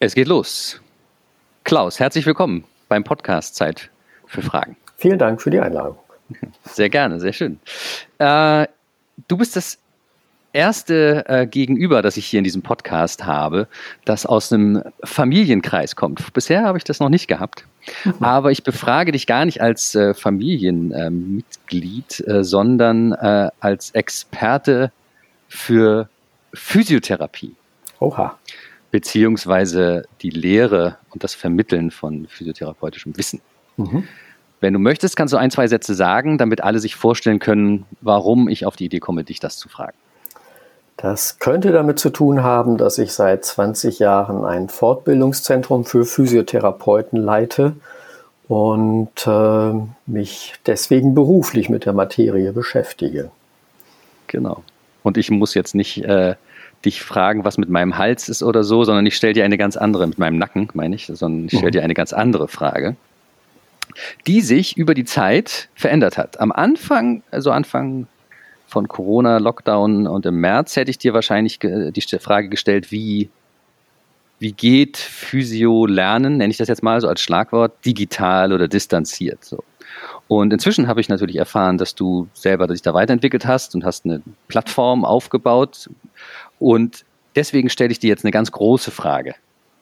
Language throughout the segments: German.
Es geht los. Klaus, herzlich willkommen beim Podcast Zeit für Fragen. Vielen Dank für die Einladung. Sehr gerne, sehr schön. Äh, du bist das erste äh, Gegenüber, das ich hier in diesem Podcast habe, das aus einem Familienkreis kommt. Bisher habe ich das noch nicht gehabt. Mhm. Aber ich befrage dich gar nicht als äh, Familienmitglied, äh, sondern äh, als Experte für Physiotherapie. Oha. Beziehungsweise die Lehre und das Vermitteln von physiotherapeutischem Wissen. Mhm. Wenn du möchtest, kannst du ein, zwei Sätze sagen, damit alle sich vorstellen können, warum ich auf die Idee komme, dich das zu fragen. Das könnte damit zu tun haben, dass ich seit 20 Jahren ein Fortbildungszentrum für Physiotherapeuten leite und äh, mich deswegen beruflich mit der Materie beschäftige. Genau. Und ich muss jetzt nicht äh, dich fragen, was mit meinem Hals ist oder so, sondern ich stelle dir eine ganz andere, mit meinem Nacken meine ich, sondern ich stelle mhm. dir eine ganz andere Frage die sich über die Zeit verändert hat. Am Anfang, also Anfang von Corona, Lockdown und im März hätte ich dir wahrscheinlich die Frage gestellt, wie, wie geht Physio lernen, nenne ich das jetzt mal so als Schlagwort, digital oder distanziert. So. Und inzwischen habe ich natürlich erfahren, dass du selber dich da weiterentwickelt hast und hast eine Plattform aufgebaut. Und deswegen stelle ich dir jetzt eine ganz große Frage.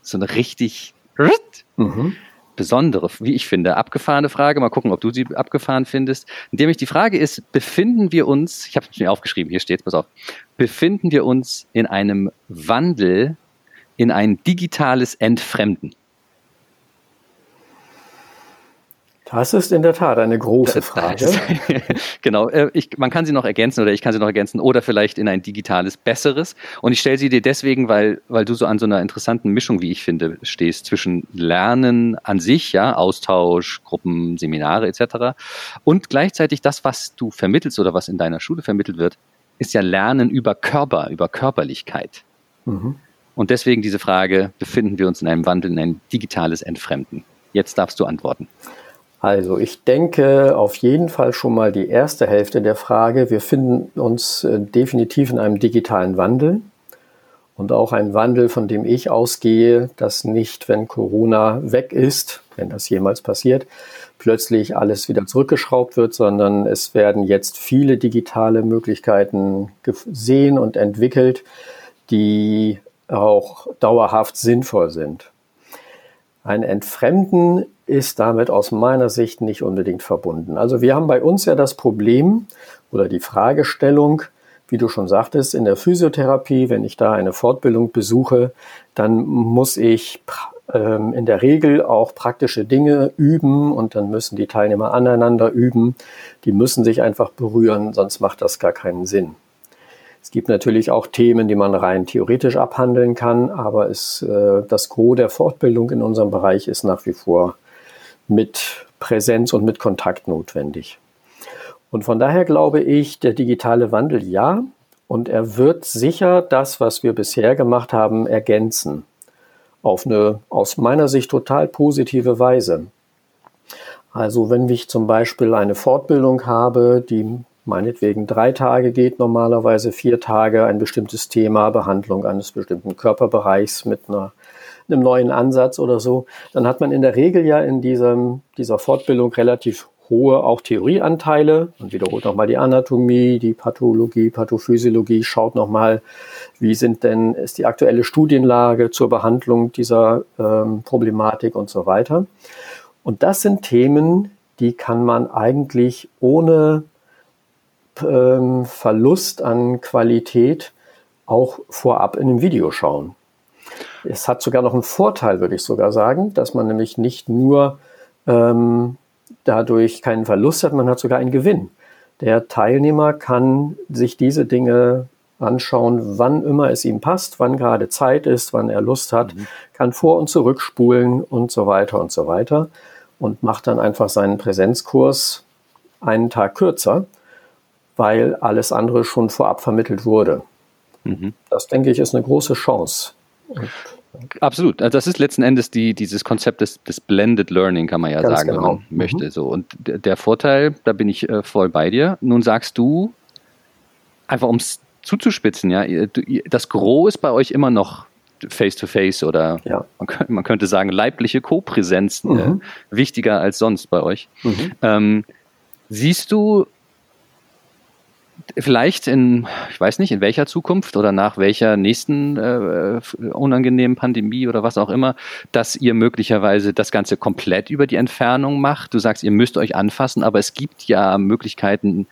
So eine richtig mhm besondere, wie ich finde, abgefahrene Frage. Mal gucken, ob du sie abgefahren findest. Nämlich die Frage ist, befinden wir uns, ich habe es mir aufgeschrieben, hier steht es, pass auf, befinden wir uns in einem Wandel in ein digitales Entfremden? Das ist in der Tat eine große Frage. genau, äh, ich, man kann sie noch ergänzen oder ich kann sie noch ergänzen oder vielleicht in ein digitales Besseres. Und ich stelle sie dir deswegen, weil, weil du so an so einer interessanten Mischung, wie ich finde, stehst zwischen Lernen an sich, ja, Austausch, Gruppen, Seminare etc. und gleichzeitig das, was du vermittelst oder was in deiner Schule vermittelt wird, ist ja Lernen über Körper, über Körperlichkeit. Mhm. Und deswegen diese Frage, befinden wir uns in einem Wandel, in ein digitales Entfremden? Jetzt darfst du antworten. Also ich denke auf jeden Fall schon mal die erste Hälfte der Frage. Wir finden uns äh, definitiv in einem digitalen Wandel und auch ein Wandel, von dem ich ausgehe, dass nicht, wenn Corona weg ist, wenn das jemals passiert, plötzlich alles wieder zurückgeschraubt wird, sondern es werden jetzt viele digitale Möglichkeiten gesehen und entwickelt, die auch dauerhaft sinnvoll sind. Ein Entfremden ist damit aus meiner Sicht nicht unbedingt verbunden. Also wir haben bei uns ja das Problem oder die Fragestellung, wie du schon sagtest, in der Physiotherapie, wenn ich da eine Fortbildung besuche, dann muss ich ähm, in der Regel auch praktische Dinge üben und dann müssen die Teilnehmer aneinander üben. Die müssen sich einfach berühren, sonst macht das gar keinen Sinn. Es gibt natürlich auch Themen, die man rein theoretisch abhandeln kann, aber es, äh, das Gros der Fortbildung in unserem Bereich ist nach wie vor mit Präsenz und mit Kontakt notwendig. Und von daher glaube ich, der digitale Wandel ja, und er wird sicher das, was wir bisher gemacht haben, ergänzen. Auf eine aus meiner Sicht total positive Weise. Also wenn ich zum Beispiel eine Fortbildung habe, die meinetwegen drei Tage geht, normalerweise vier Tage, ein bestimmtes Thema, Behandlung eines bestimmten Körperbereichs mit einer einem neuen Ansatz oder so, dann hat man in der Regel ja in diesem, dieser Fortbildung relativ hohe auch Theorieanteile und wiederholt nochmal die Anatomie, die Pathologie, Pathophysiologie, schaut nochmal, wie sind denn, ist die aktuelle Studienlage zur Behandlung dieser ähm, Problematik und so weiter. Und das sind Themen, die kann man eigentlich ohne ähm, Verlust an Qualität auch vorab in einem Video schauen. Es hat sogar noch einen Vorteil, würde ich sogar sagen, dass man nämlich nicht nur ähm, dadurch keinen Verlust hat, man hat sogar einen Gewinn. Der Teilnehmer kann sich diese Dinge anschauen, wann immer es ihm passt, wann gerade Zeit ist, wann er Lust hat, mhm. kann vor- und zurückspulen und so weiter und so weiter und macht dann einfach seinen Präsenzkurs einen Tag kürzer, weil alles andere schon vorab vermittelt wurde. Mhm. Das denke ich ist eine große Chance. Absolut. Also das ist letzten Endes die, dieses Konzept des, des Blended Learning, kann man ja Ganz sagen, genau. wenn man mhm. möchte. So. Und der Vorteil, da bin ich äh, voll bei dir. Nun sagst du, einfach um es zuzuspitzen, ja, das Gros ist bei euch immer noch Face-to-Face -face oder ja. man, könnte, sagen leibliche Co-Präsenz mhm. äh, wichtiger als sonst bei euch. Mhm. Ähm, siehst du vielleicht in, ich weiß nicht, in welcher Zukunft oder nach welcher nächsten äh, unangenehmen Pandemie oder was auch immer, dass ihr möglicherweise das Ganze komplett über die Entfernung macht. Du sagst, ihr müsst euch anfassen, aber es gibt ja Möglichkeiten,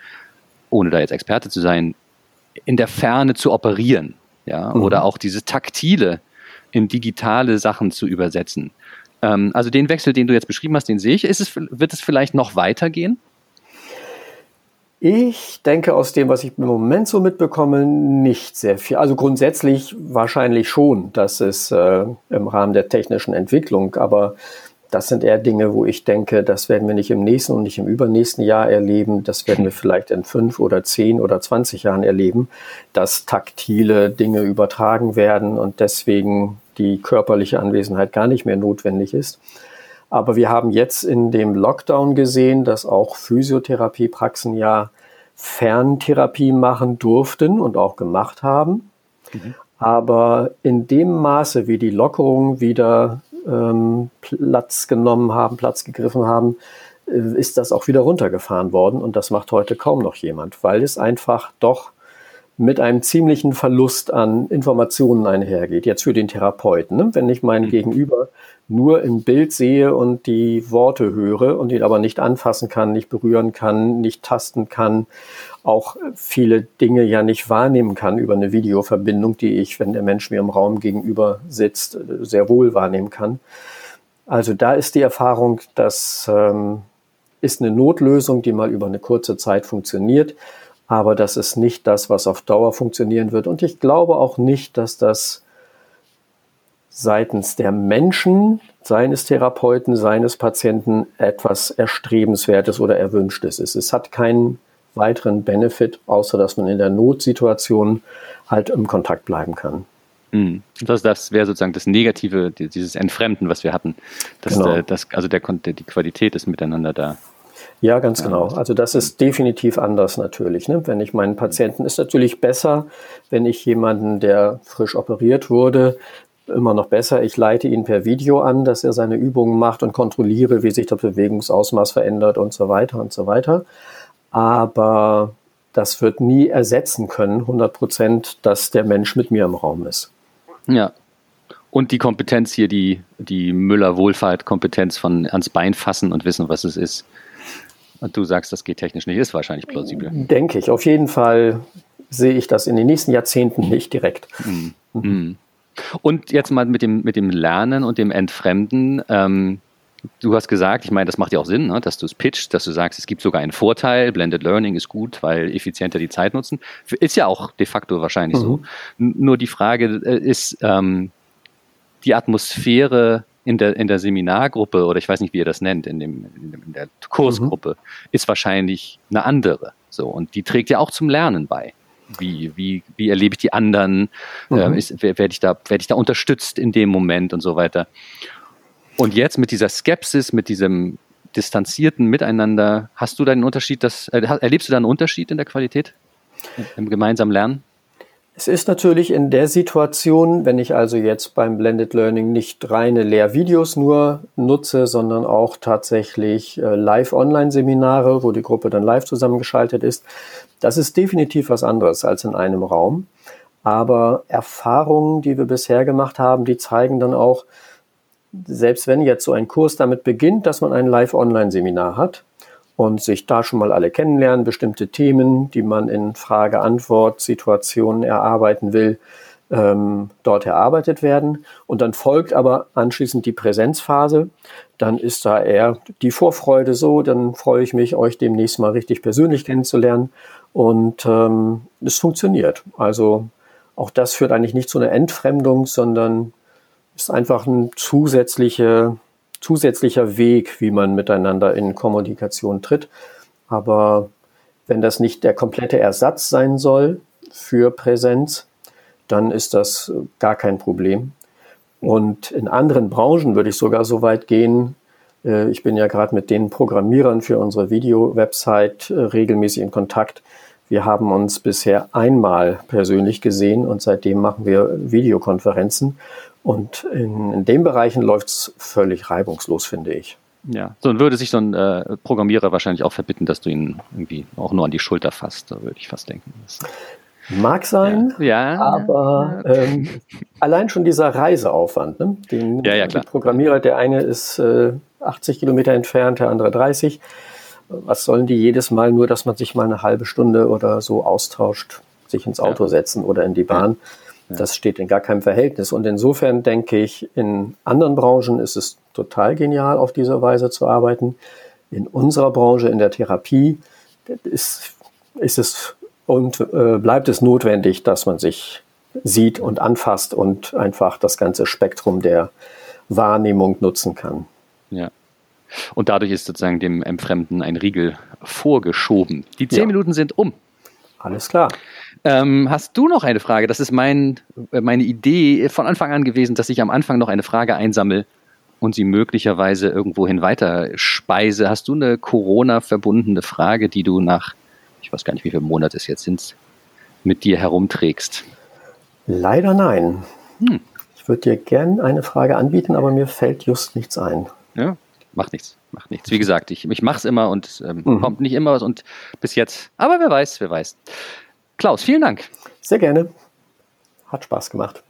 ohne da jetzt Experte zu sein, in der Ferne zu operieren, ja, mhm. oder auch diese taktile in digitale Sachen zu übersetzen. Ähm, also den Wechsel, den du jetzt beschrieben hast, den sehe ich. Ist es, wird es vielleicht noch weitergehen? Ich denke aus dem, was ich im Moment so mitbekomme, nicht sehr viel. Also grundsätzlich wahrscheinlich schon, dass es äh, im Rahmen der technischen Entwicklung, aber das sind eher Dinge, wo ich denke, das werden wir nicht im nächsten und nicht im übernächsten Jahr erleben. Das werden wir vielleicht in fünf oder zehn oder zwanzig Jahren erleben, dass taktile Dinge übertragen werden und deswegen die körperliche Anwesenheit gar nicht mehr notwendig ist. Aber wir haben jetzt in dem Lockdown gesehen, dass auch Physiotherapiepraxen ja Ferntherapie machen durften und auch gemacht haben. Mhm. Aber in dem Maße, wie die Lockerungen wieder ähm, Platz genommen haben, Platz gegriffen haben, äh, ist das auch wieder runtergefahren worden. Und das macht heute kaum noch jemand, weil es einfach doch mit einem ziemlichen Verlust an Informationen einhergeht. Jetzt für den Therapeuten. Ne? Wenn ich meinen mhm. Gegenüber nur im Bild sehe und die Worte höre und ihn aber nicht anfassen kann, nicht berühren kann, nicht tasten kann, auch viele Dinge ja nicht wahrnehmen kann über eine Videoverbindung, die ich, wenn der Mensch mir im Raum gegenüber sitzt, sehr wohl wahrnehmen kann. Also da ist die Erfahrung, das ähm, ist eine Notlösung, die mal über eine kurze Zeit funktioniert, aber das ist nicht das, was auf Dauer funktionieren wird. Und ich glaube auch nicht, dass das seitens der Menschen, seines Therapeuten, seines Patienten etwas Erstrebenswertes oder Erwünschtes ist. Es hat keinen weiteren Benefit, außer dass man in der Notsituation halt im Kontakt bleiben kann. Mhm. Das, das wäre sozusagen das Negative, dieses Entfremden, was wir hatten. Dass genau. der, das, also der, die Qualität ist miteinander da. Ja, ganz genau. Also das ist definitiv anders natürlich. Ne? Wenn ich meinen Patienten, ist natürlich besser, wenn ich jemanden, der frisch operiert wurde, immer noch besser. Ich leite ihn per Video an, dass er seine Übungen macht und kontrolliere, wie sich das Bewegungsausmaß verändert und so weiter und so weiter. Aber das wird nie ersetzen können, 100 Prozent, dass der Mensch mit mir im Raum ist. Ja. Und die Kompetenz hier, die, die Müller-Wohlfahrt-Kompetenz von ans Bein fassen und wissen, was es ist. Und du sagst, das geht technisch nicht, ist wahrscheinlich plausibel. Denke ich. Auf jeden Fall sehe ich das in den nächsten Jahrzehnten nicht direkt. Mhm. Mhm. Und jetzt mal mit dem, mit dem Lernen und dem Entfremden. Ähm, du hast gesagt, ich meine, das macht ja auch Sinn, ne, dass du es pitcht, dass du sagst, es gibt sogar einen Vorteil, Blended Learning ist gut, weil effizienter die Zeit nutzen. Ist ja auch de facto wahrscheinlich mhm. so. Nur die Frage äh, ist, ähm, die Atmosphäre in der, in der Seminargruppe oder ich weiß nicht, wie ihr das nennt, in, dem, in der Kursgruppe, mhm. ist wahrscheinlich eine andere. So, und die trägt ja auch zum Lernen bei wie, wie, wie erlebe ich die anderen, mhm. äh, werde ich, da, werd ich da unterstützt in dem Moment und so weiter. Und jetzt mit dieser Skepsis, mit diesem distanzierten Miteinander, hast du da einen Unterschied, das, äh, erlebst du da einen Unterschied in der Qualität im gemeinsamen Lernen? Es ist natürlich in der Situation, wenn ich also jetzt beim Blended Learning nicht reine Lehrvideos nur nutze, sondern auch tatsächlich äh, Live-Online-Seminare, wo die Gruppe dann live zusammengeschaltet ist, das ist definitiv was anderes als in einem Raum. Aber Erfahrungen, die wir bisher gemacht haben, die zeigen dann auch, selbst wenn jetzt so ein Kurs damit beginnt, dass man ein Live-Online-Seminar hat, und sich da schon mal alle kennenlernen, bestimmte Themen, die man in Frage-Antwort-Situationen erarbeiten will, ähm, dort erarbeitet werden. Und dann folgt aber anschließend die Präsenzphase. Dann ist da eher die Vorfreude so, dann freue ich mich, euch demnächst mal richtig persönlich kennenzulernen. Und ähm, es funktioniert. Also auch das führt eigentlich nicht zu einer Entfremdung, sondern ist einfach eine zusätzliche zusätzlicher Weg, wie man miteinander in Kommunikation tritt. Aber wenn das nicht der komplette Ersatz sein soll für Präsenz, dann ist das gar kein Problem. Und in anderen Branchen würde ich sogar so weit gehen, äh, ich bin ja gerade mit den Programmierern für unsere Video-Website äh, regelmäßig in Kontakt, Wir haben uns bisher einmal persönlich gesehen und seitdem machen wir Videokonferenzen. Und in, in den Bereichen läuft es völlig reibungslos, finde ich. Ja, so würde sich so ein äh, Programmierer wahrscheinlich auch verbitten, dass du ihn irgendwie auch nur an die Schulter fasst, da würde ich fast denken. Mag sein, ja, ja aber ja. Ähm, allein schon dieser Reiseaufwand, ne? den ja, ja, klar. Programmierer, der eine ist äh, 80 Kilometer entfernt, der andere 30. Was sollen die jedes Mal nur, dass man sich mal eine halbe Stunde oder so austauscht, sich ins Auto setzen oder in die Bahn? Das steht in gar keinem Verhältnis. Und insofern denke ich, in anderen Branchen ist es total genial, auf diese Weise zu arbeiten. In unserer Branche, in der Therapie, ist, ist es und äh, bleibt es notwendig, dass man sich sieht und anfasst und einfach das ganze Spektrum der Wahrnehmung nutzen kann. Ja. Und dadurch ist sozusagen dem Entfremden ein Riegel vorgeschoben. Die zehn ja. Minuten sind um. Alles klar. Ähm, hast du noch eine Frage? Das ist mein, äh, meine Idee von Anfang an gewesen, dass ich am Anfang noch eine Frage einsammle und sie möglicherweise irgendwohin weiter speise. Hast du eine Corona-verbundene Frage, die du nach, ich weiß gar nicht, wie viele Monate es jetzt sind, mit dir herumträgst? Leider nein. Hm. Ich würde dir gerne eine Frage anbieten, aber mir fällt just nichts ein. Ja, macht nichts, macht nichts. Wie gesagt, ich, ich mache es immer und ähm, mhm. kommt nicht immer was und bis jetzt. Aber wer weiß, wer weiß. Klaus, vielen Dank. Sehr gerne. Hat Spaß gemacht.